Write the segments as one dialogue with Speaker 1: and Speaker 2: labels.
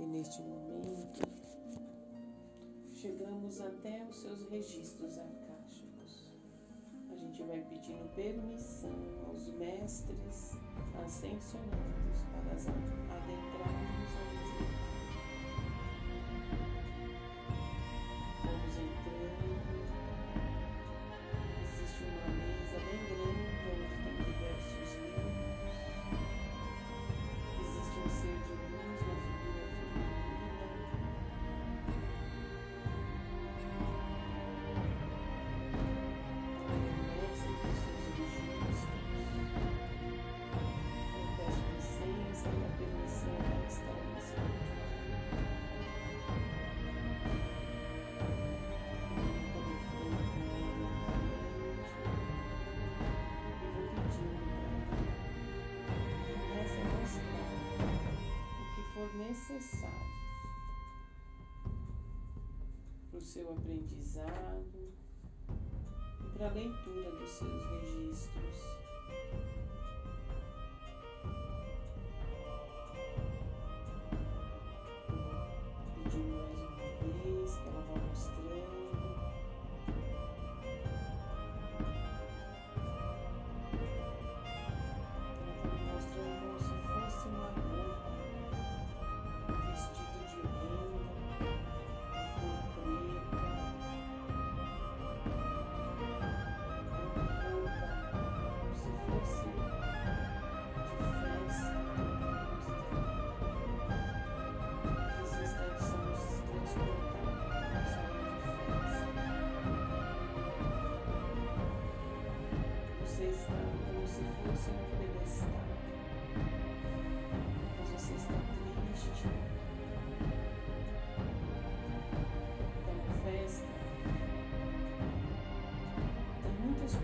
Speaker 1: E neste momento, chegamos até os seus registros arcásticos. A gente vai pedindo permissão aos mestres ascensionados para adentrarmos necessário para o seu aprendizado e para a leitura dos seus registros.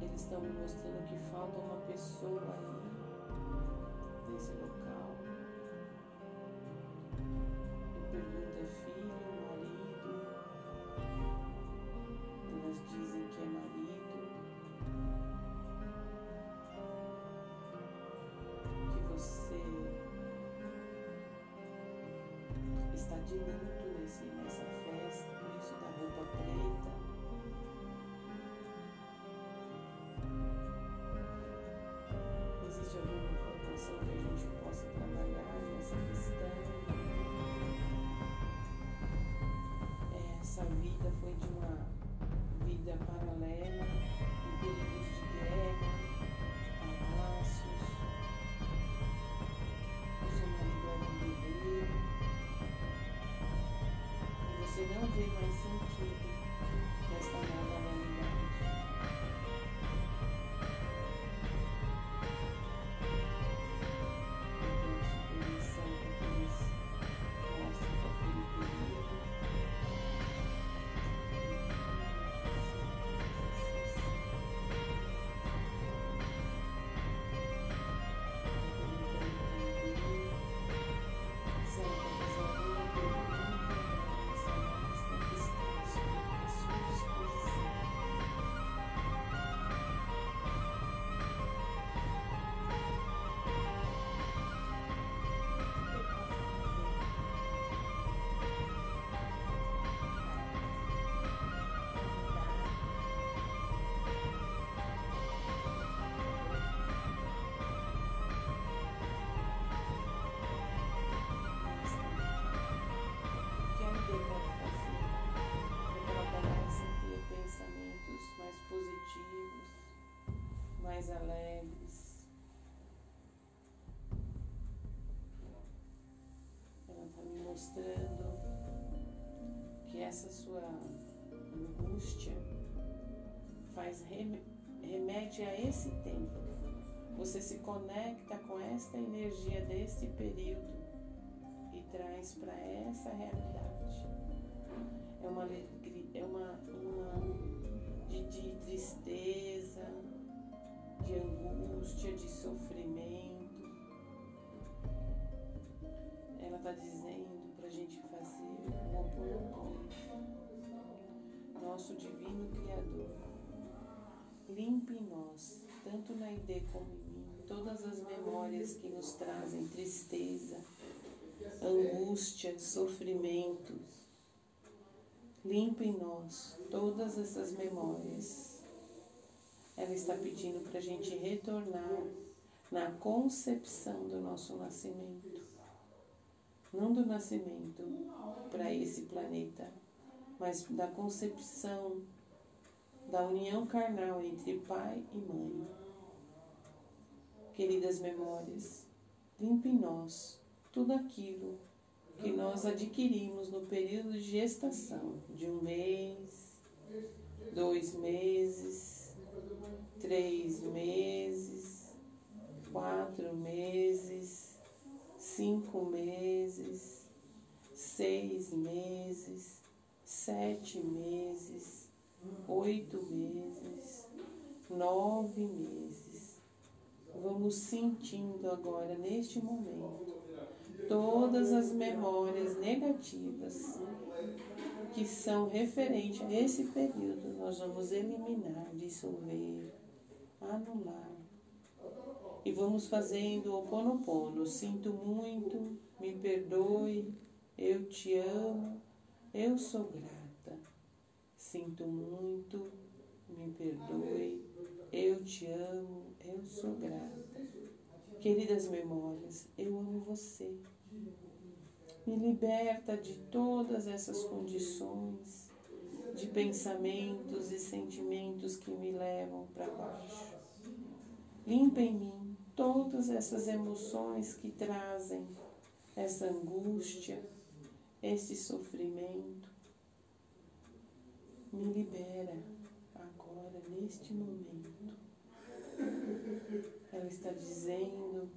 Speaker 1: Eles estão me mostrando que falta uma pessoa aí nesse local. Eu pergunto, é filho, marido? Elas dizem que é marido. de luto vida foi de uma vida paralela, em períodos de guerra, palácios. O seu marido era um guerreiro você não vê mais sentido mostrando que essa sua angústia faz remete a esse tempo. Você se conecta com esta energia desse período traz para essa realidade. É uma alegria, é uma, uma de, de tristeza, de angústia, de sofrimento. Ela está dizendo para a gente fazer. Nosso divino Criador, limpe em nós, tanto na ideia como em mim, todas as memórias que nos trazem tristeza, angústia, sofrimento. Limpe em nós todas essas memórias. Ela está pedindo para a gente retornar na concepção do nosso nascimento. Não do nascimento para esse planeta, mas da concepção da união carnal entre pai e mãe queridas memórias, limpe em nós tudo aquilo que nós adquirimos no período de gestação de um mês, dois meses, três meses, quatro meses, cinco meses, seis meses, sete meses, oito meses, nove meses. Vamos sentindo agora, neste momento, todas as memórias negativas que são referentes a esse período, nós vamos eliminar, dissolver, anular. E vamos fazendo o ponopono. Sinto muito, me perdoe, eu te amo, eu sou grata. Sinto muito, me perdoe, eu te amo, eu sou grata. Queridas memórias, eu amo você. Me liberta de todas essas condições de pensamentos e sentimentos que me levam para baixo. Limpa em mim todas essas emoções que trazem essa angústia, esse sofrimento. Me libera agora, neste momento. Ela está dizendo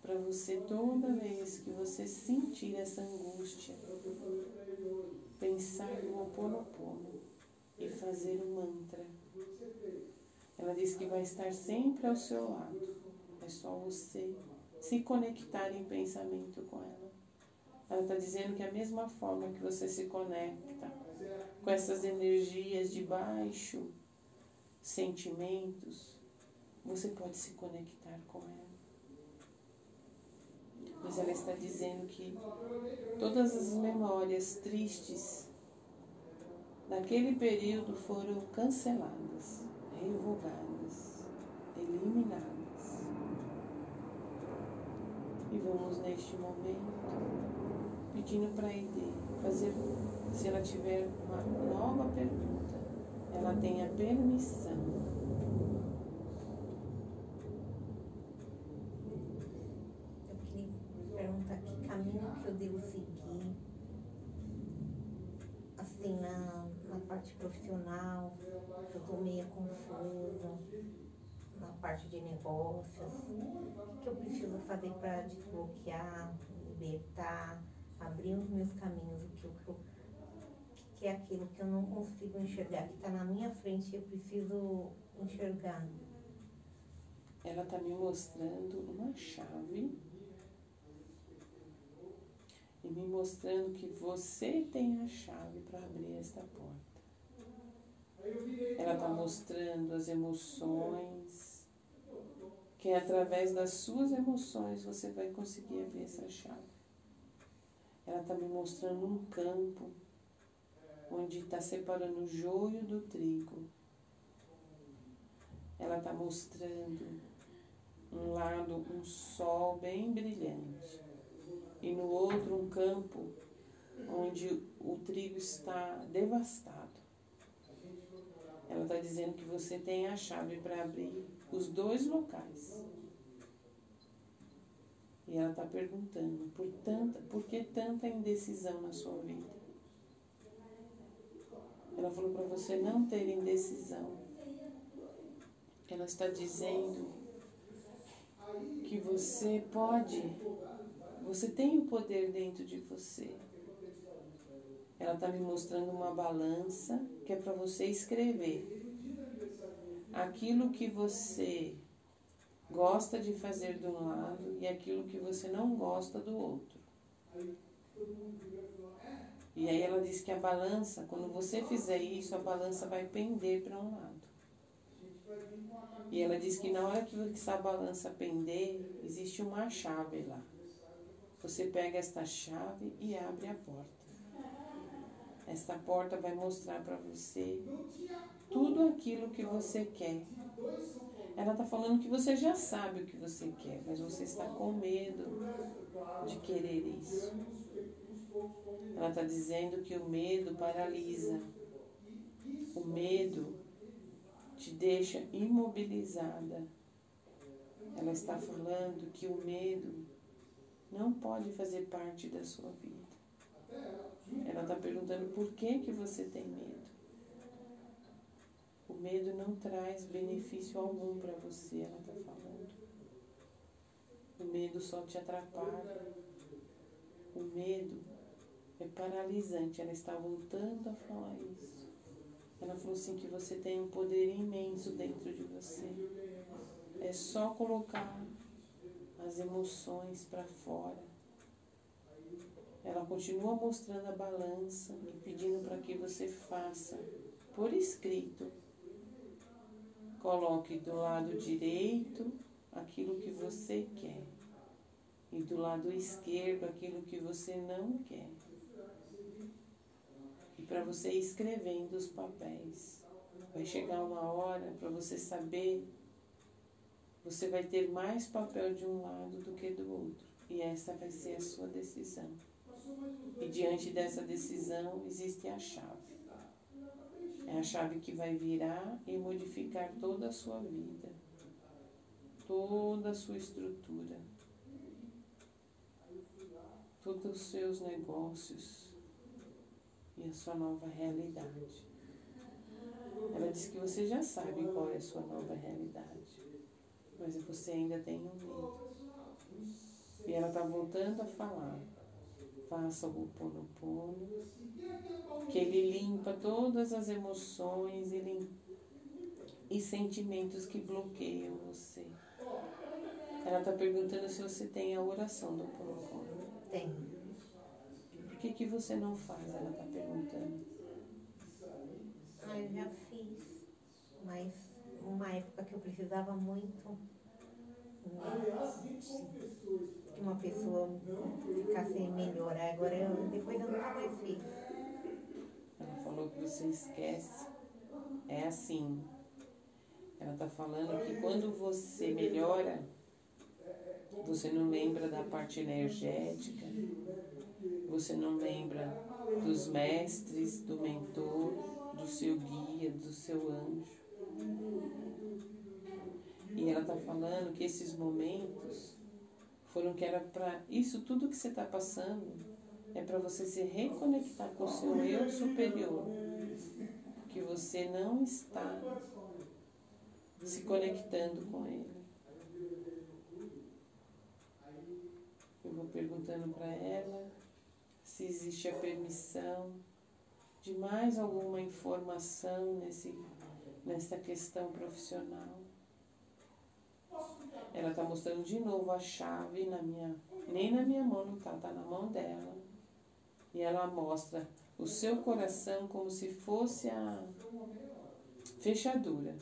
Speaker 1: para você toda vez que você sentir essa angústia, pensar no Oponopono e fazer o mantra. Ela diz que vai estar sempre ao seu lado. É só você se conectar em pensamento com ela. Ela está dizendo que a mesma forma que você se conecta com essas energias de baixo sentimentos, você pode se conectar com ela. Mas ela está dizendo que todas as memórias tristes daquele período foram canceladas, revogadas, eliminadas. E vamos neste momento pedindo para a Ide fazer, se ela tiver uma nova pergunta, ela tenha permissão
Speaker 2: parte profissional, eu estou meio confusa, na parte de negócios, o que eu preciso fazer para desbloquear, libertar, abrir os meus caminhos, o que, que é aquilo que eu não consigo enxergar, que está na minha frente e eu preciso enxergar.
Speaker 1: Ela está me mostrando uma chave e me mostrando que você tem a chave para abrir esta porta. Ela está mostrando as emoções, que é através das suas emoções você vai conseguir abrir essa chave. Ela está me mostrando um campo onde está separando o joio do trigo. Ela está mostrando um lado um sol bem brilhante e no outro um campo onde o trigo está devastado. Ela está dizendo que você tem a chave para abrir os dois locais. E ela está perguntando por, tanta, por que tanta indecisão na sua vida? Ela falou para você não ter indecisão. Ela está dizendo que você pode Você tem o poder dentro de você. Ela está me mostrando uma balança que é para você escrever aquilo que você gosta de fazer de um lado e aquilo que você não gosta do outro. E aí ela diz que a balança, quando você fizer isso, a balança vai pender para um lado. E ela diz que na hora que essa balança pender, existe uma chave lá. Você pega esta chave e abre a porta. Esta porta vai mostrar para você tudo aquilo que você quer. Ela está falando que você já sabe o que você quer, mas você está com medo de querer isso. Ela está dizendo que o medo paralisa. O medo te deixa imobilizada. Ela está falando que o medo não pode fazer parte da sua vida. Ela está perguntando por que, que você tem medo. O medo não traz benefício algum para você, ela está falando. O medo só te atrapalha. O medo é paralisante. Ela está voltando a falar isso. Ela falou assim que você tem um poder imenso dentro de você. É só colocar as emoções para fora. Ela continua mostrando a balança e pedindo para que você faça por escrito. Coloque do lado direito aquilo que você quer e do lado esquerdo aquilo que você não quer. E para você ir escrevendo os papéis. Vai chegar uma hora para você saber, você vai ter mais papel de um lado do que do outro. E essa vai ser a sua decisão. E diante dessa decisão existe a chave. É a chave que vai virar e modificar toda a sua vida, toda a sua estrutura, todos os seus negócios e a sua nova realidade. Ela diz que você já sabe qual é a sua nova realidade, mas você ainda tem um medo. E ela está voltando a falar faça o Ponopono, que ele limpa todas as emoções e, e sentimentos que bloqueiam você. Ela está perguntando se você tem a oração do Ponopono.
Speaker 2: Tem.
Speaker 1: Por que, que você não faz? Ela está perguntando.
Speaker 2: Ah, eu já fiz, mas uma época que eu precisava muito que uma pessoa ficasse melhor. Agora eu, depois eu nunca mais fiz.
Speaker 1: Ela falou que você esquece. É assim. Ela está falando que quando você melhora, você não lembra da parte energética, você não lembra dos mestres, do mentor, do seu guia, do seu anjo. E ela está falando que esses momentos foram que era para isso tudo que você está passando é para você se reconectar com o seu eu superior, que você não está se conectando com ele. Eu vou perguntando para ela se existe a permissão de mais alguma informação nesse, nessa questão profissional. Ela está mostrando de novo a chave na minha. Nem na minha mão não está, está na mão dela. E ela mostra o seu coração como se fosse a fechadura.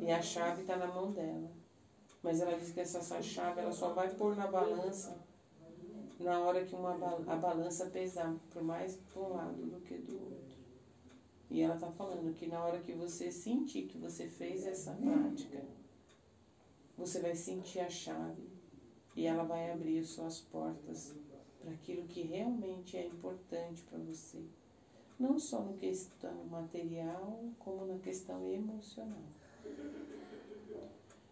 Speaker 1: E a chave está na mão dela. Mas ela diz que essa chave ela só vai pôr na balança na hora que uma, a balança pesar por mais para um lado do que do outro. E ela está falando que na hora que você sentir que você fez essa prática, você vai sentir a chave e ela vai abrir suas portas para aquilo que realmente é importante para você. Não só na questão material, como na questão emocional.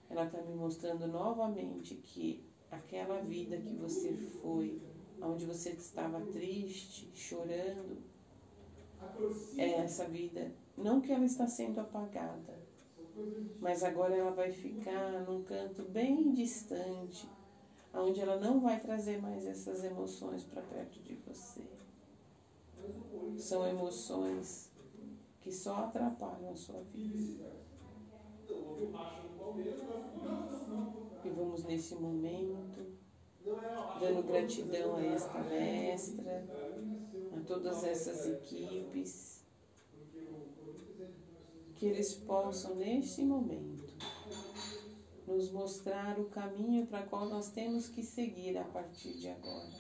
Speaker 1: Ela está me mostrando novamente que aquela vida que você foi, onde você estava triste, chorando, é essa vida, não que ela está sendo apagada, mas agora ela vai ficar num canto bem distante, onde ela não vai trazer mais essas emoções para perto de você. São emoções que só atrapalham a sua vida. E vamos nesse momento, dando gratidão a esta mestra, a todas essas equipes, que eles possam, neste momento, nos mostrar o caminho para qual nós temos que seguir a partir de agora.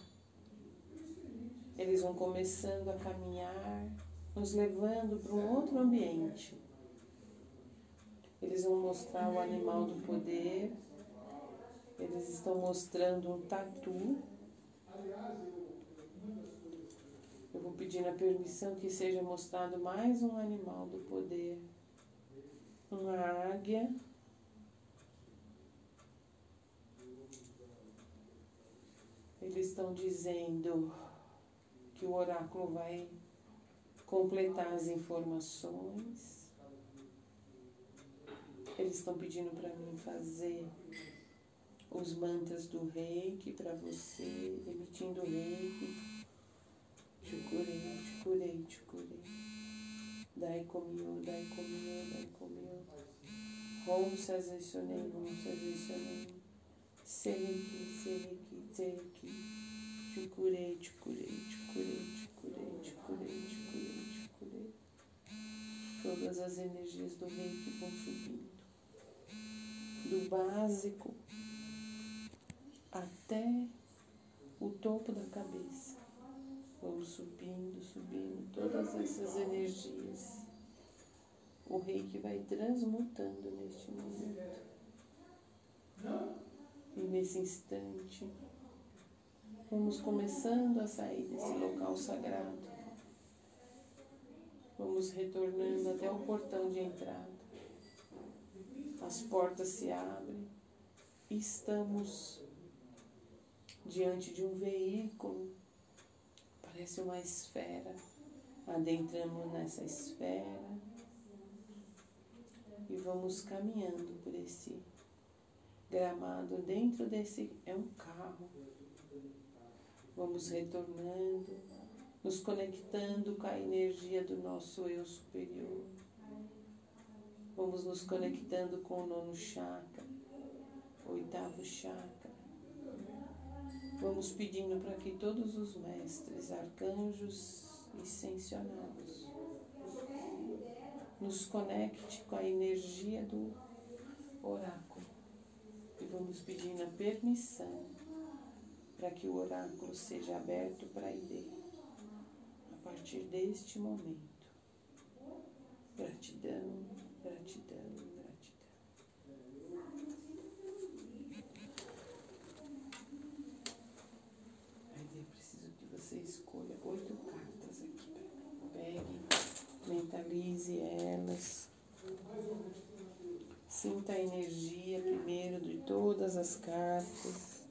Speaker 1: Eles vão começando a caminhar, nos levando para um outro ambiente. Eles vão mostrar o animal do poder. Eles estão mostrando um tatu. Eu vou pedindo a permissão que seja mostrado mais um animal do poder. Uma águia. Eles estão dizendo que o oráculo vai completar as informações. Eles estão pedindo para mim fazer os mantras do reiki para você, emitindo reiki. Te curei, te curei, te curei. Dai comigo, dai comigo, dai comigo. Rom sazesionei, rom sazesionei. Sereki, sereki, sereki. Te curei, te curei, te curei, te curei, te curei, te curei, te curei. Todas as energias do reiki vão subindo. Do básico até o topo da cabeça. Vamos subindo, subindo todas essas energias. O reiki vai transmutando neste momento. E nesse instante, vamos começando a sair desse local sagrado. Vamos retornando até o portão de entrada. As portas se abrem. Estamos diante de um veículo. Parece uma esfera. Adentramos nessa esfera e vamos caminhando por esse gramado. Dentro desse é um carro. Vamos retornando, nos conectando com a energia do nosso eu superior. Vamos nos conectando com o nono chakra, oitavo chakra. Vamos pedindo para que todos os mestres, arcanjos e ascensionados nos conecte com a energia do oráculo e vamos pedindo a permissão para que o oráculo seja aberto para ID a partir deste momento. Gratidão, gratidão. Aí eu preciso que você escolha oito cartas aqui. Pegue, mentalize elas. Sinta a energia primeiro de todas as cartas.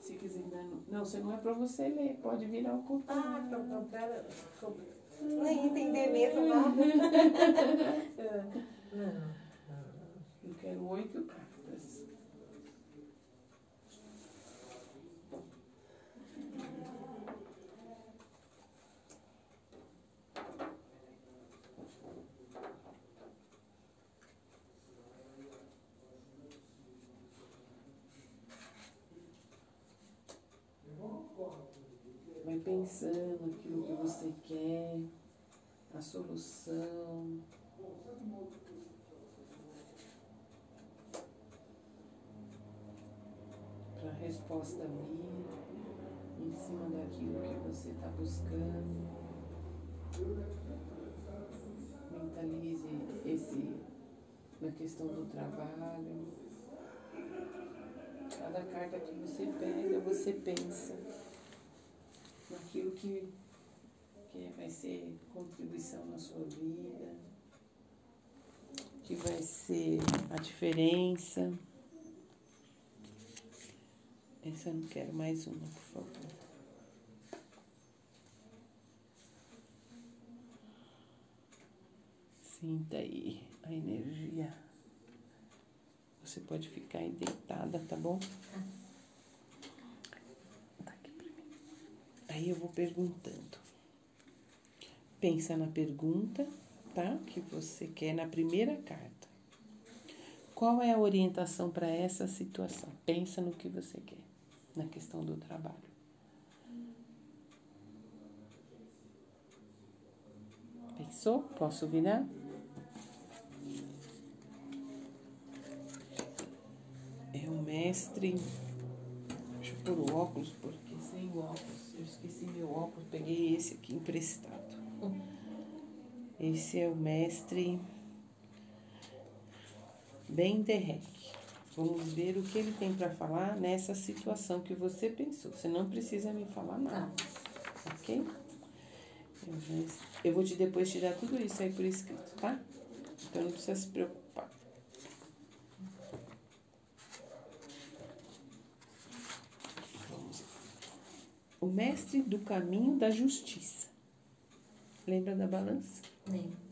Speaker 1: Se quiser dar. no- Não, você não é para você ler, pode virar
Speaker 2: Ah,
Speaker 1: contrário.
Speaker 2: pra, pra, pra, pra, nem entender mesmo, não. não.
Speaker 1: Quero oito cartas. Vai pensando aquilo que você quer, a solução. para a resposta vir em cima daquilo que você está buscando. Mentalize esse na questão do trabalho. Cada carta que você pega, você pensa naquilo que, que vai ser contribuição na sua vida, que vai ser a diferença. Essa eu não quero mais uma, por favor. Sinta aí a energia. Você pode ficar aí deitada, tá bom? Tá aqui pra mim. Aí eu vou perguntando. Pensa na pergunta, tá? Que você quer na primeira carta. Qual é a orientação para essa situação? Pensa no que você quer na questão do trabalho. Pensou? Posso virar? É o mestre. Deixa eu pôr o óculos, porque sem o óculos, eu esqueci meu óculos, peguei esse aqui emprestado. Esse é o mestre Ben Derek. Vamos ver o que ele tem para falar nessa situação que você pensou. Você não precisa me falar nada, ok? Eu, já, eu vou te depois te dar tudo isso aí por escrito, tá? Então não precisa se preocupar. Vamos lá. O mestre do caminho da justiça. Lembra da balança?
Speaker 2: Lembro.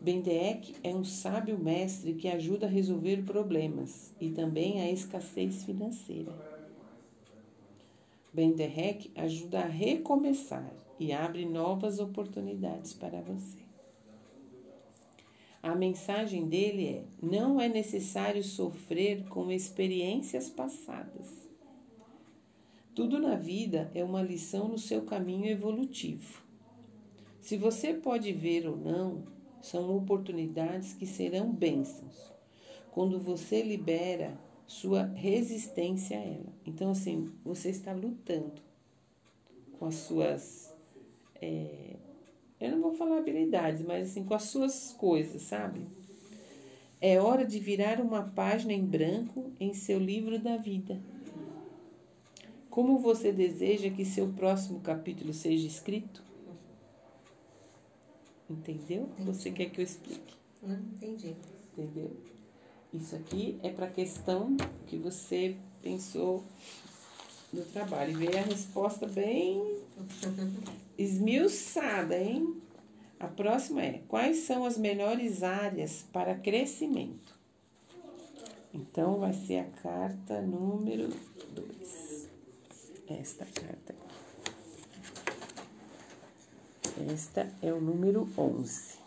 Speaker 1: Bendeek é um sábio mestre que ajuda a resolver problemas e também a escassez financeira. Bendeek ajuda a recomeçar e abre novas oportunidades para você. A mensagem dele é: não é necessário sofrer com experiências passadas. Tudo na vida é uma lição no seu caminho evolutivo. Se você pode ver ou não, são oportunidades que serão bênçãos quando você libera sua resistência a ela. Então, assim, você está lutando com as suas. É, eu não vou falar habilidades, mas assim, com as suas coisas, sabe? É hora de virar uma página em branco em seu livro da vida. Como você deseja que seu próximo capítulo seja escrito? Entendeu?
Speaker 2: Entendi.
Speaker 1: Você quer que eu explique?
Speaker 2: Não entendi.
Speaker 1: Entendeu? Isso aqui é para a questão que você pensou do trabalho. E veio a resposta bem esmiuçada, hein? A próxima é: quais são as melhores áreas para crescimento? Então vai ser a carta número 2. Esta carta aqui. Esta é o número 11.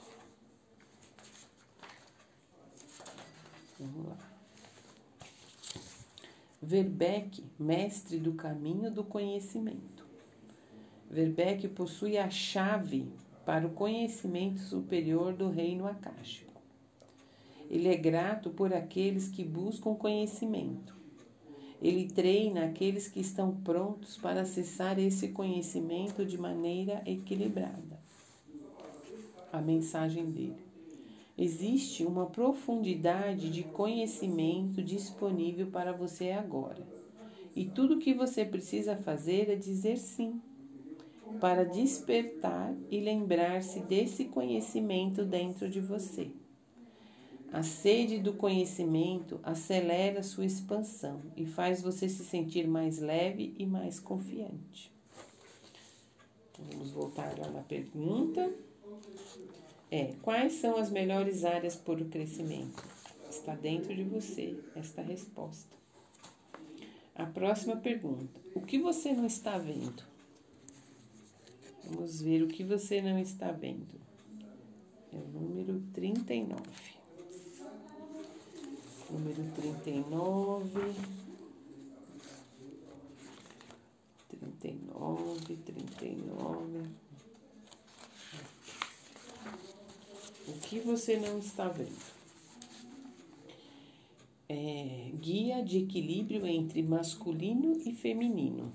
Speaker 1: Vamos lá. Verbeck, mestre do caminho do conhecimento. Verbeck possui a chave para o conhecimento superior do reino acástico. Ele é grato por aqueles que buscam conhecimento. Ele treina aqueles que estão prontos para acessar esse conhecimento de maneira equilibrada. A mensagem dele. Existe uma profundidade de conhecimento disponível para você agora. E tudo o que você precisa fazer é dizer sim, para despertar e lembrar-se desse conhecimento dentro de você. A sede do conhecimento acelera sua expansão e faz você se sentir mais leve e mais confiante. Vamos voltar lá na pergunta. É, quais são as melhores áreas para o crescimento? Está dentro de você esta resposta. A próxima pergunta: o que você não está vendo? Vamos ver o que você não está vendo. É o número 39. Número 39. 39, 39. O que você não está vendo? É, guia de equilíbrio entre masculino e feminino.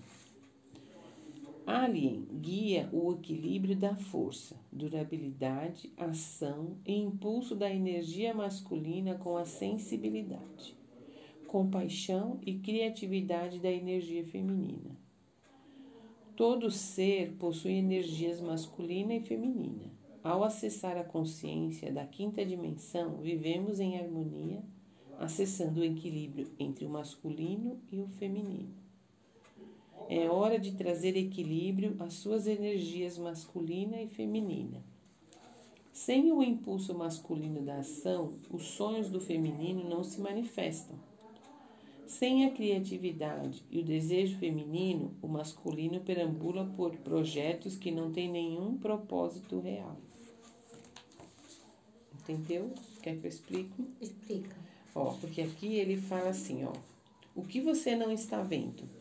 Speaker 1: Alien guia o equilíbrio da força, durabilidade, ação e impulso da energia masculina com a sensibilidade, compaixão e criatividade da energia feminina. Todo ser possui energias masculina e feminina. Ao acessar a consciência da quinta dimensão, vivemos em harmonia, acessando o equilíbrio entre o masculino e o feminino. É hora de trazer equilíbrio às suas energias masculina e feminina. Sem o impulso masculino da ação, os sonhos do feminino não se manifestam. Sem a criatividade e o desejo feminino, o masculino perambula por projetos que não têm nenhum propósito real. Entendeu? Quer que eu explique?
Speaker 2: Explica.
Speaker 1: Ó, porque aqui ele fala assim, ó. O que você não está vendo?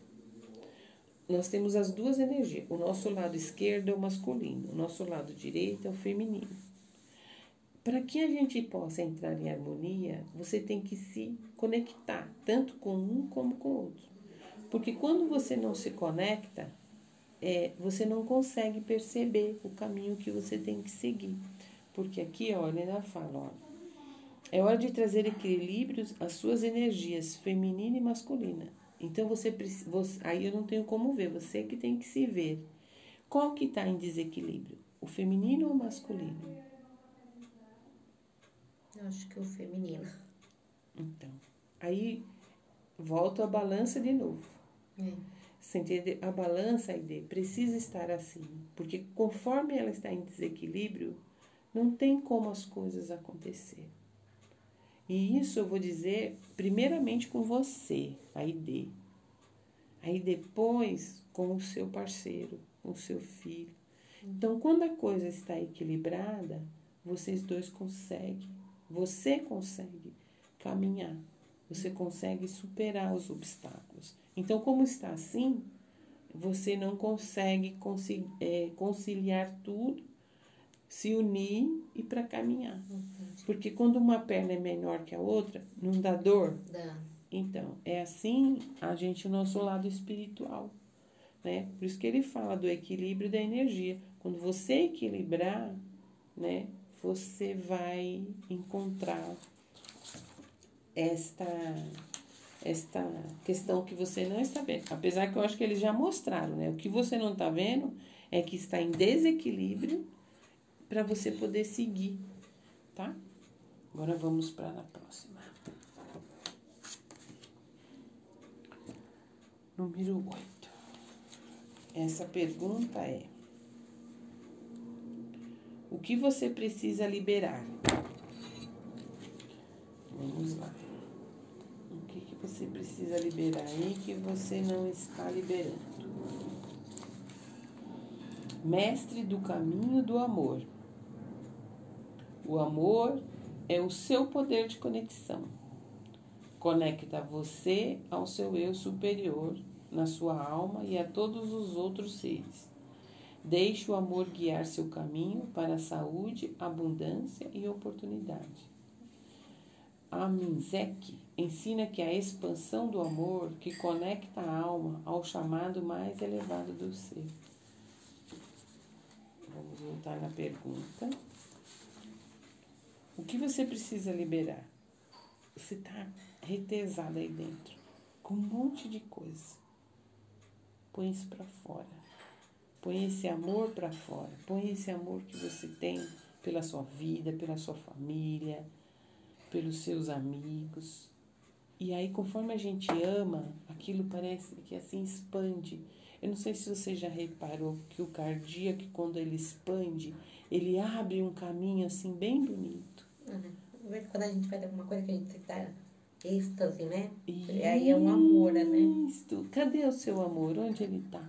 Speaker 1: Nós temos as duas energias. O nosso lado esquerdo é o masculino, o nosso lado direito é o feminino. Para que a gente possa entrar em harmonia, você tem que se conectar, tanto com um como com o outro. Porque quando você não se conecta, é, você não consegue perceber o caminho que você tem que seguir. Porque aqui, ele ainda fala, ó, é hora de trazer equilíbrios às suas energias feminina e masculina. Então você precisa, aí eu não tenho como ver, você que tem que se ver. Qual que está em desequilíbrio? O feminino ou o masculino?
Speaker 2: Eu acho que o feminino.
Speaker 1: Então, aí volto à balança de novo.
Speaker 2: É.
Speaker 1: Você entende? A balança aí precisa estar assim, porque conforme ela está em desequilíbrio, não tem como as coisas acontecer. E isso eu vou dizer primeiramente com você, a ID. Aí depois com o seu parceiro, com o seu filho. Então, quando a coisa está equilibrada, vocês dois conseguem, você consegue caminhar, você consegue superar os obstáculos. Então, como está assim, você não consegue é, conciliar tudo se unir e para caminhar. Porque quando uma perna é menor que a outra, não dá dor?
Speaker 2: Dá.
Speaker 1: Então, é assim a gente, o nosso lado espiritual. Né? Por isso que ele fala do equilíbrio da energia. Quando você equilibrar, né, você vai encontrar esta esta questão que você não está vendo. Apesar que eu acho que eles já mostraram, né? O que você não está vendo é que está em desequilíbrio para você poder seguir, tá? Agora vamos para a próxima. Número 8. Essa pergunta é: O que você precisa liberar? Vamos lá. O que, que você precisa liberar aí que você não está liberando? Mestre do caminho do amor. O amor é o seu poder de conexão. Conecta você ao seu eu superior, na sua alma e a todos os outros seres. Deixe o amor guiar seu caminho para a saúde, abundância e oportunidade. A Minzek ensina que a expansão do amor que conecta a alma ao chamado mais elevado do ser. Vamos voltar na pergunta. O que você precisa liberar? Você está retesado aí dentro, com um monte de coisa. Põe isso para fora. Põe esse amor para fora. Põe esse amor que você tem pela sua vida, pela sua família, pelos seus amigos. E aí, conforme a gente ama, aquilo parece que assim expande. Eu não sei se você já reparou que o cardíaco, quando ele expande, ele abre um caminho assim bem bonito.
Speaker 2: Uhum. Quando a gente faz alguma coisa que a gente tá êxtase, né? Isso. E aí é um amor, né?
Speaker 1: Cadê o seu amor? Onde ele tá?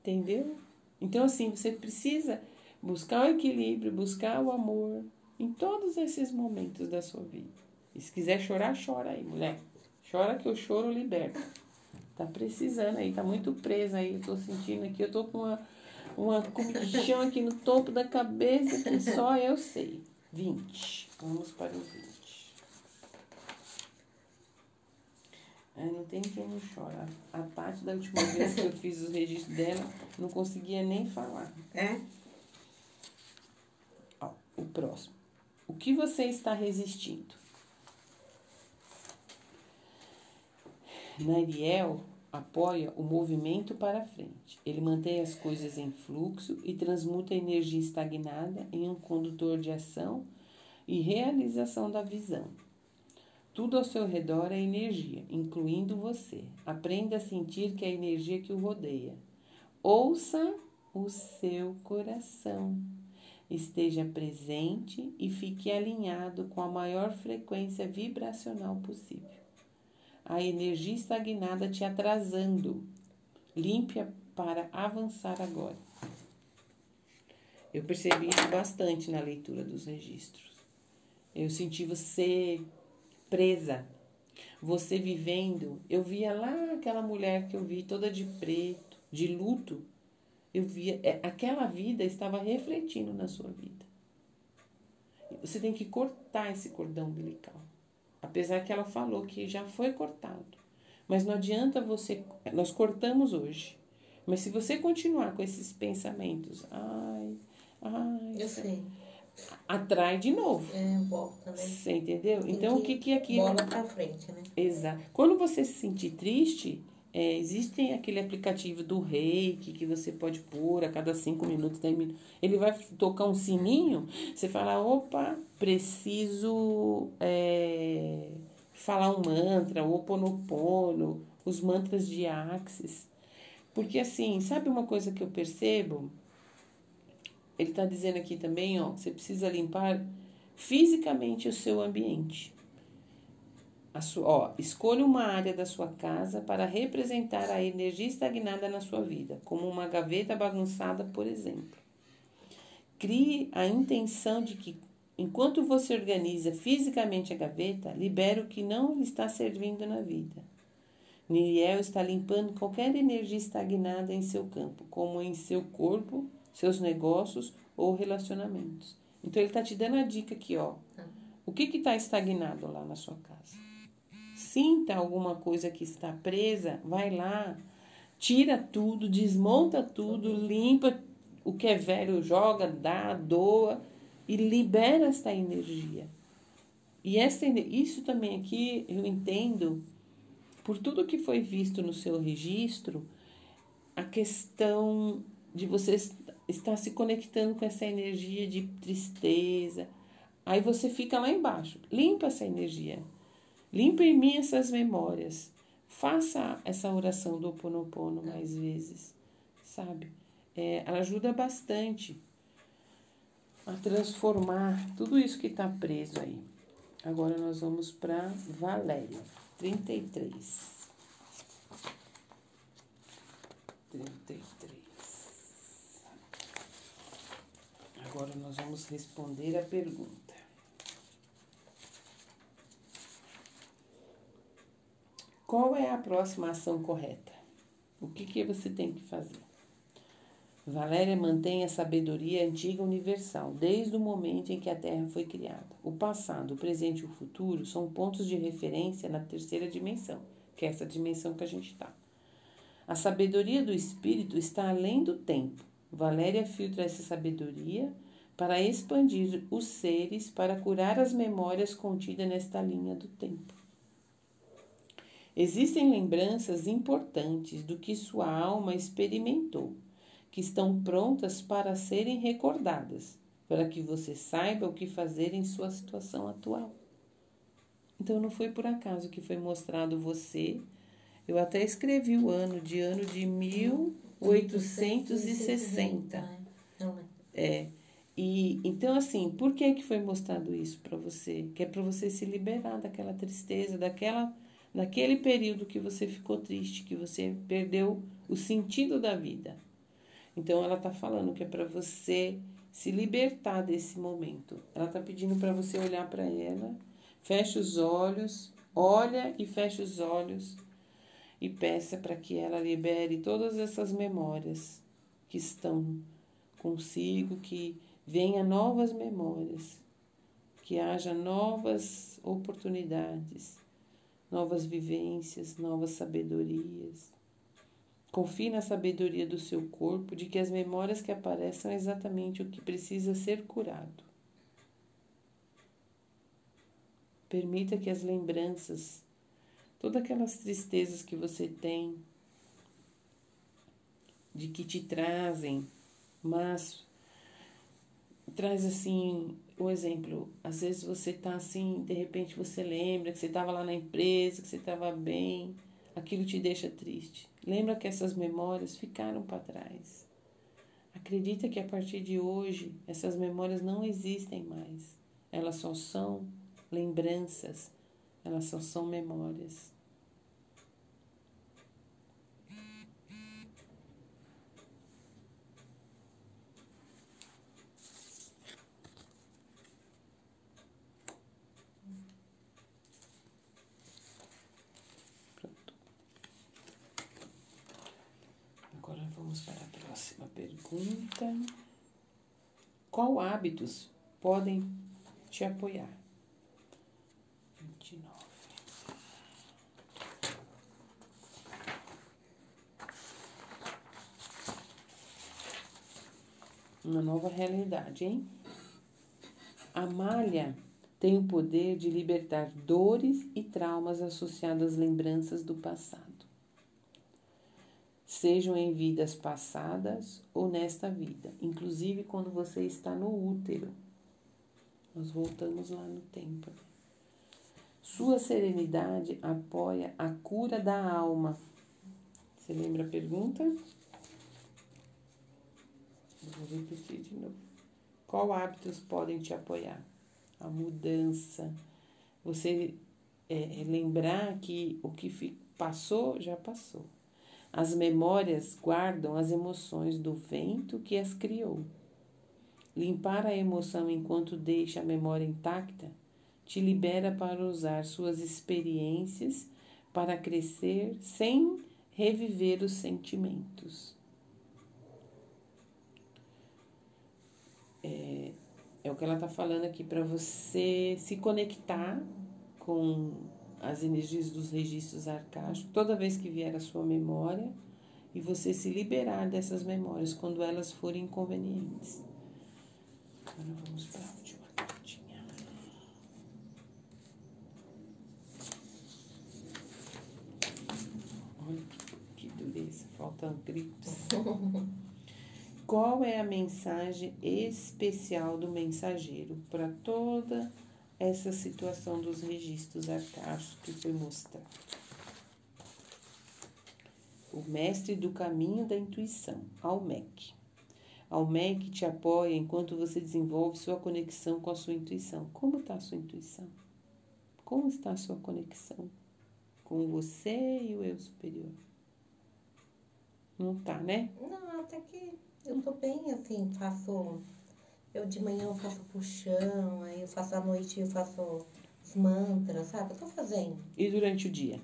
Speaker 1: Entendeu? Então, assim, você precisa buscar o equilíbrio, buscar o amor em todos esses momentos da sua vida. E se quiser chorar, chora aí, mulher. Chora que o choro liberta. Tá precisando aí, tá muito presa aí. Eu tô sentindo aqui, eu tô com uma uma comichão aqui no topo da cabeça que só eu sei. 20. Vamos para o 20. É, não tem quem não chora. A Tati, da última vez que eu fiz os registros dela, não conseguia nem falar.
Speaker 2: É?
Speaker 1: Ó, o próximo. O que você está resistindo? Nariel apoia o movimento para frente. Ele mantém as coisas em fluxo e transmuta a energia estagnada em um condutor de ação e realização da visão. Tudo ao seu redor é energia, incluindo você. Aprenda a sentir que é a energia que o rodeia. Ouça o seu coração. esteja presente e fique alinhado com a maior frequência vibracional possível. A energia estagnada te atrasando. Limpe-a para avançar agora. Eu percebi isso bastante na leitura dos registros. Eu senti você presa, você vivendo. Eu via lá aquela mulher que eu vi toda de preto, de luto, eu via, é, aquela vida estava refletindo na sua vida. Você tem que cortar esse cordão umbilical. Apesar que ela falou que já foi cortado. Mas não adianta você. Nós cortamos hoje. Mas se você continuar com esses pensamentos, ai, ai.
Speaker 2: Eu sei.
Speaker 1: Atrai de novo.
Speaker 2: É, volta, né?
Speaker 1: Você entendeu?
Speaker 2: Tem
Speaker 1: então, o
Speaker 2: que
Speaker 1: que que é aqui.
Speaker 2: Bola pra frente, né?
Speaker 1: Exato. Quando você se sentir triste, é, existe aquele aplicativo do reiki que você pode pôr a cada cinco minutos, dez minutos. Ele vai tocar um sininho, você fala, opa, preciso é, falar um mantra, o Oponopono, os mantras de Axis. Porque assim, sabe uma coisa que eu percebo? Ele está dizendo aqui também, ó, você precisa limpar fisicamente o seu ambiente. Sua, ó, escolha uma área da sua casa para representar a energia estagnada na sua vida, como uma gaveta bagunçada, por exemplo. Crie a intenção de que, enquanto você organiza fisicamente a gaveta, libere o que não lhe está servindo na vida. Niriel está limpando qualquer energia estagnada em seu campo, como em seu corpo, seus negócios ou relacionamentos. Então ele está te dando a dica aqui, ó. O que está estagnado lá na sua casa? Sinta alguma coisa que está presa, vai lá, tira tudo, desmonta tudo, limpa o que é velho, joga, dá, doa e libera esta energia. E essa, isso também aqui eu entendo, por tudo que foi visto no seu registro, a questão de você estar se conectando com essa energia de tristeza. Aí você fica lá embaixo. Limpa essa energia. Limpa em mim essas memórias. Faça essa oração do Ho Oponopono mais vezes, sabe? É, ela ajuda bastante a transformar tudo isso que está preso aí. Agora nós vamos para Valéria, 33. 33. Agora nós vamos responder a pergunta. Qual é a próxima ação correta? O que, que você tem que fazer? Valéria mantém a sabedoria antiga universal desde o momento em que a Terra foi criada. O passado, o presente e o futuro são pontos de referência na terceira dimensão, que é essa dimensão que a gente está. A sabedoria do espírito está além do tempo. Valéria filtra essa sabedoria para expandir os seres, para curar as memórias contidas nesta linha do tempo. Existem lembranças importantes do que sua alma experimentou, que estão prontas para serem recordadas, para que você saiba o que fazer em sua situação atual. Então não foi por acaso que foi mostrado você. Eu até escrevi o ano de ano de 1860. É. E então assim, por que que foi mostrado isso para você? Que é para você se liberar daquela tristeza, daquela daquele período que você ficou triste, que você perdeu o sentido da vida. Então ela está falando que é para você se libertar desse momento. Ela está pedindo para você olhar para ela, feche os olhos, olha e feche os olhos e peça para que ela libere todas essas memórias que estão consigo, que venha novas memórias, que haja novas oportunidades, novas vivências, novas sabedorias. Confie na sabedoria do seu corpo de que as memórias que aparecem são exatamente o que precisa ser curado. Permita que as lembranças, todas aquelas tristezas que você tem, de que te trazem, mas traz assim um exemplo. Às vezes você tá assim, de repente você lembra que você estava lá na empresa, que você estava bem, aquilo te deixa triste. Lembra que essas memórias ficaram para trás. Acredita que a partir de hoje essas memórias não existem mais. Elas só são lembranças, elas só são memórias. Pergunta: Qual hábitos podem te apoiar? 29. Uma nova realidade, hein? A malha tem o poder de libertar dores e traumas associados às lembranças do passado sejam em vidas passadas ou nesta vida, inclusive quando você está no útero. Nós voltamos lá no tempo. Sua serenidade apoia a cura da alma. Você lembra a pergunta? Vou repetir de novo. Qual hábitos podem te apoiar? A mudança. Você é, lembrar que o que passou, já passou. As memórias guardam as emoções do vento que as criou. Limpar a emoção enquanto deixa a memória intacta te libera para usar suas experiências para crescer sem reviver os sentimentos. É, é o que ela está falando aqui para você se conectar com as energias dos registros arcásticos toda vez que vier a sua memória e você se liberar dessas memórias quando elas forem inconvenientes. Agora vamos para a última cartinha. Olha que, dureza, faltam gritos. Qual é a mensagem especial do mensageiro para toda essa situação dos registros arcaicos que foi mostrado. O mestre do caminho da intuição, Almec. Almec te apoia enquanto você desenvolve sua conexão com a sua intuição. Como está a sua intuição? Como está a sua conexão com você e o eu superior? Não tá, né?
Speaker 2: Não, até que eu tô bem assim, faço eu de manhã eu faço puxão, aí eu faço à noite eu faço os mantras, sabe? Eu tô fazendo.
Speaker 1: E durante o dia?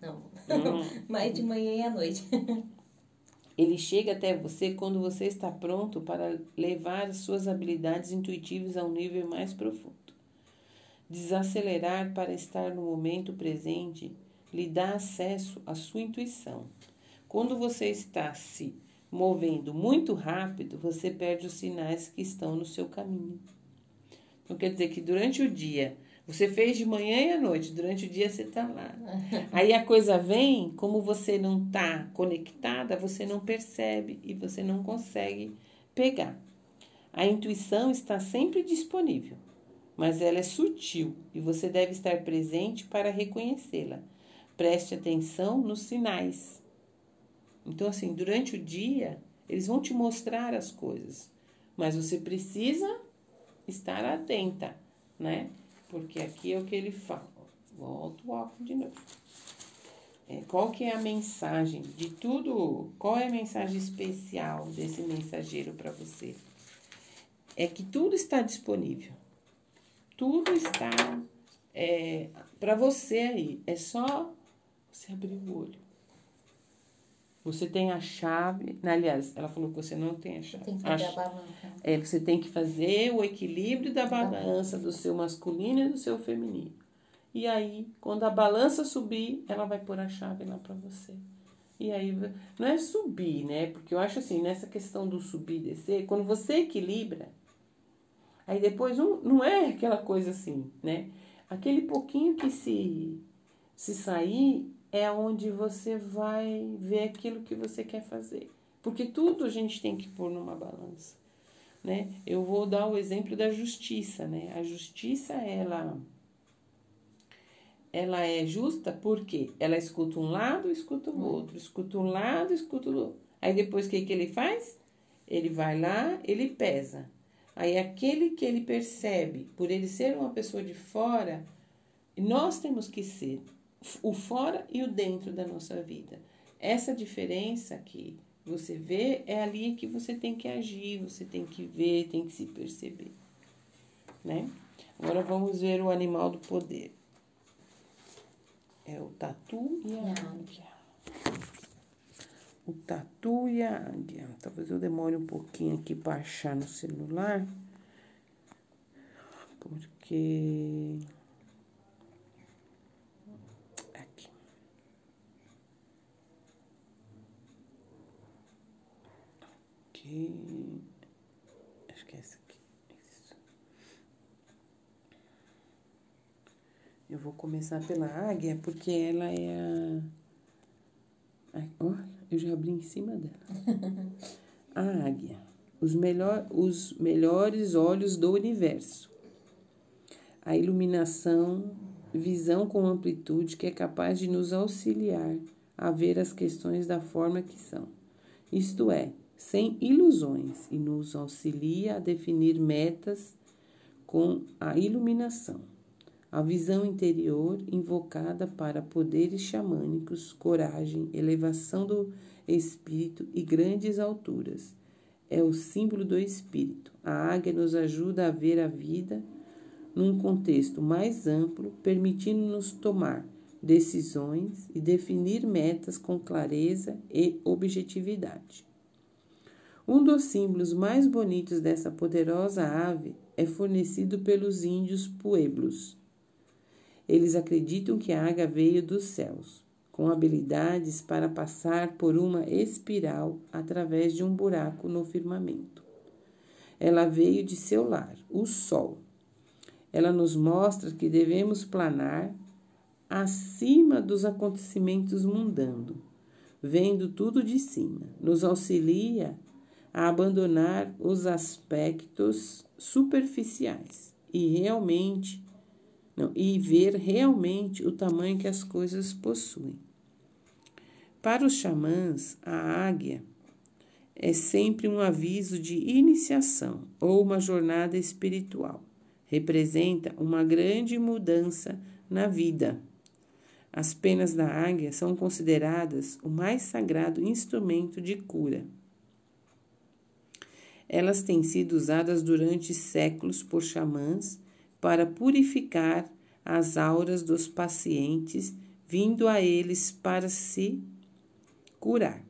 Speaker 2: Não. Hum. Mas de manhã e à noite.
Speaker 1: Ele chega até você quando você está pronto para levar suas habilidades intuitivas a um nível mais profundo. Desacelerar para estar no momento presente lhe dá acesso à sua intuição. Quando você está se movendo muito rápido, você perde os sinais que estão no seu caminho. Então quer dizer que durante o dia, você fez de manhã e à noite, durante o dia você está lá. Aí a coisa vem, como você não está conectada, você não percebe e você não consegue pegar. A intuição está sempre disponível, mas ela é sutil e você deve estar presente para reconhecê-la. Preste atenção nos sinais então, assim, durante o dia, eles vão te mostrar as coisas, mas você precisa estar atenta, né? Porque aqui é o que ele fala. Volta o óculos de novo. É, qual que é a mensagem de tudo? Qual é a mensagem especial desse mensageiro para você? É que tudo está disponível. Tudo está é, para você aí. É só você abrir o olho. Você tem a chave. Aliás, ela falou que você não tem a chave.
Speaker 2: Tem que fazer a, a balança.
Speaker 1: É, você tem que fazer o equilíbrio da balança do seu masculino e do seu feminino. E aí, quando a balança subir, ela vai pôr a chave lá para você. E aí, não é subir, né? Porque eu acho assim, nessa questão do subir e descer, quando você equilibra, aí depois um, não é aquela coisa assim, né? Aquele pouquinho que se, se sair, é onde você vai ver aquilo que você quer fazer. Porque tudo a gente tem que pôr numa balança, né? Eu vou dar o exemplo da justiça, né? A justiça, ela ela é justa porque ela escuta um lado, escuta o outro, escuta um lado, escuta o outro. Aí depois o que, que ele faz? Ele vai lá, ele pesa. Aí aquele que ele percebe, por ele ser uma pessoa de fora, nós temos que ser o fora e o dentro da nossa vida. Essa diferença que você vê é ali que você tem que agir, você tem que ver, tem que se perceber, né? Agora vamos ver o animal do poder. É o tatu e a águia. O tatu e a águia. Talvez eu demore um pouquinho aqui para achar no celular. Porque. Aqui. Aqui. Acho que é essa aqui. Isso. Eu vou começar pela águia, porque ela é a. Ai, ó, eu já abri em cima dela. A águia. Os, melhor, os melhores olhos do universo. A iluminação, visão com amplitude que é capaz de nos auxiliar a ver as questões da forma que são. Isto é, sem ilusões, e nos auxilia a definir metas com a iluminação a visão interior invocada para poderes xamânicos, coragem, elevação do espírito e grandes alturas. É o símbolo do espírito. A águia nos ajuda a ver a vida num contexto mais amplo, permitindo-nos tomar decisões e definir metas com clareza e objetividade. Um dos símbolos mais bonitos dessa poderosa ave é fornecido pelos índios pueblos eles acreditam que a águia veio dos céus, com habilidades para passar por uma espiral através de um buraco no firmamento. Ela veio de seu lar, o Sol. Ela nos mostra que devemos planar acima dos acontecimentos mundanos, vendo tudo de cima. Nos auxilia a abandonar os aspectos superficiais e realmente não, e ver realmente o tamanho que as coisas possuem. Para os xamãs, a águia é sempre um aviso de iniciação ou uma jornada espiritual. Representa uma grande mudança na vida. As penas da águia são consideradas o mais sagrado instrumento de cura. Elas têm sido usadas durante séculos por xamãs para purificar as auras dos pacientes, vindo a eles para se curar.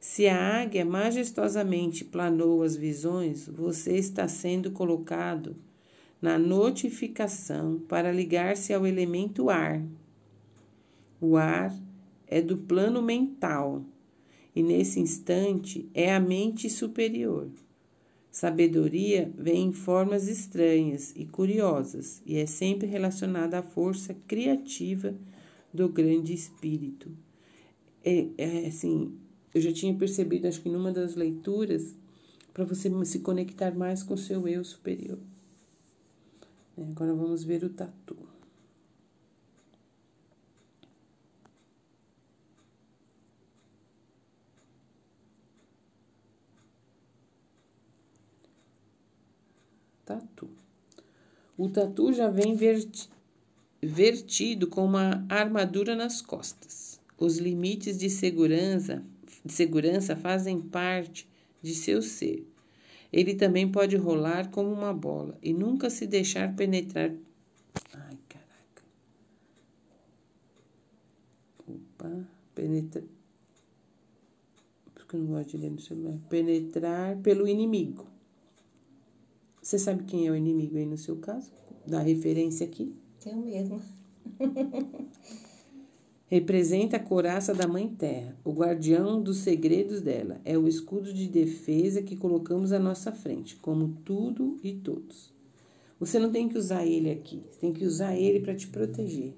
Speaker 1: Se a águia majestosamente planou as visões, você está sendo colocado na notificação para ligar-se ao elemento ar. O ar é do plano mental e nesse instante é a mente superior. Sabedoria vem em formas estranhas e curiosas e é sempre relacionada à força criativa do grande espírito. É, é assim, eu já tinha percebido, acho que numa das leituras, para você se conectar mais com o seu eu superior. É, agora vamos ver o tatu. Tatu. O tatu já vem vertido com uma armadura nas costas. Os limites de segurança, de segurança fazem parte de seu ser. Ele também pode rolar como uma bola e nunca se deixar penetrar. Ai, caraca. Opa, penetrar. Porque eu não gosto de ler no celular. Penetrar pelo inimigo. Você sabe quem é o inimigo aí no seu caso? Da referência aqui?
Speaker 2: Eu mesmo.
Speaker 1: Representa a coraça da Mãe Terra, o guardião dos segredos dela. É o escudo de defesa que colocamos à nossa frente, como tudo e todos. Você não tem que usar ele aqui, você tem que usar ele para te proteger.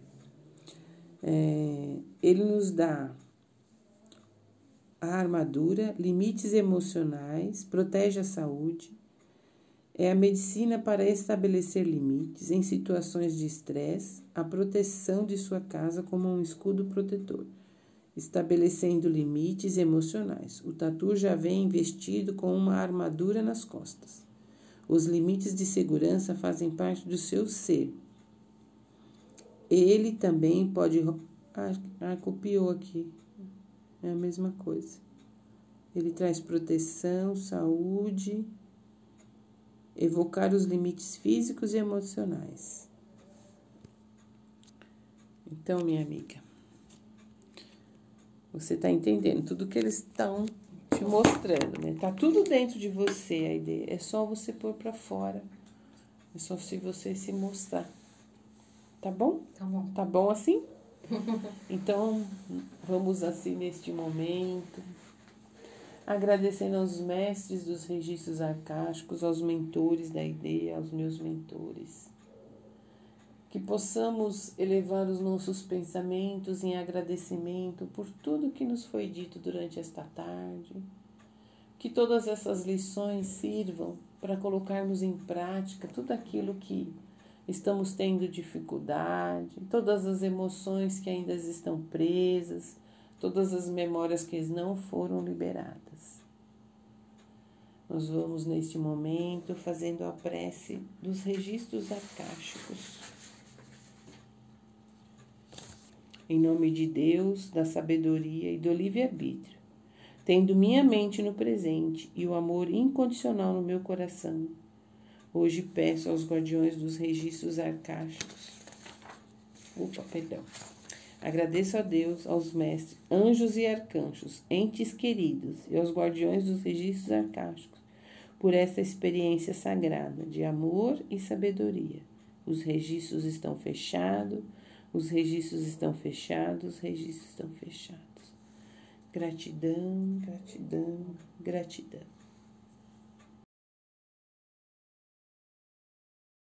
Speaker 1: É, ele nos dá a armadura, limites emocionais, protege a saúde, é a medicina para estabelecer limites em situações de estresse, a proteção de sua casa como um escudo protetor. estabelecendo limites emocionais. O tatu já vem investido com uma armadura nas costas. Os limites de segurança fazem parte do seu ser. Ele também pode. Ah, ah, copiou aqui. É a mesma coisa. Ele traz proteção, saúde, evocar os limites físicos e emocionais. Então, minha amiga, você está entendendo tudo que eles estão te mostrando, né? Tá tudo dentro de você a ideia. É só você pôr para fora. É só se você se mostrar. Tá bom?
Speaker 2: Tá bom.
Speaker 1: Tá bom assim? então, vamos assim neste momento. Agradecendo aos mestres dos registros arcásticos, aos mentores da ideia, aos meus mentores. Que possamos elevar os nossos pensamentos em agradecimento por tudo que nos foi dito durante esta tarde. Que todas essas lições sirvam para colocarmos em prática tudo aquilo que estamos tendo dificuldade, todas as emoções que ainda estão presas, todas as memórias que não foram liberadas. Nós vamos neste momento fazendo a prece dos registros acásticos. Em nome de Deus, da sabedoria e do livre-arbítrio, tendo minha mente no presente e o amor incondicional no meu coração, hoje peço aos guardiões dos registros arcásticos. Opa, perdão. Agradeço a Deus, aos mestres, anjos e arcanjos, entes queridos e aos guardiões dos registros arcásticos por esta experiência sagrada de amor e sabedoria. Os registros estão fechados, os registros estão fechados, os registros estão fechados. Gratidão, gratidão, gratidão.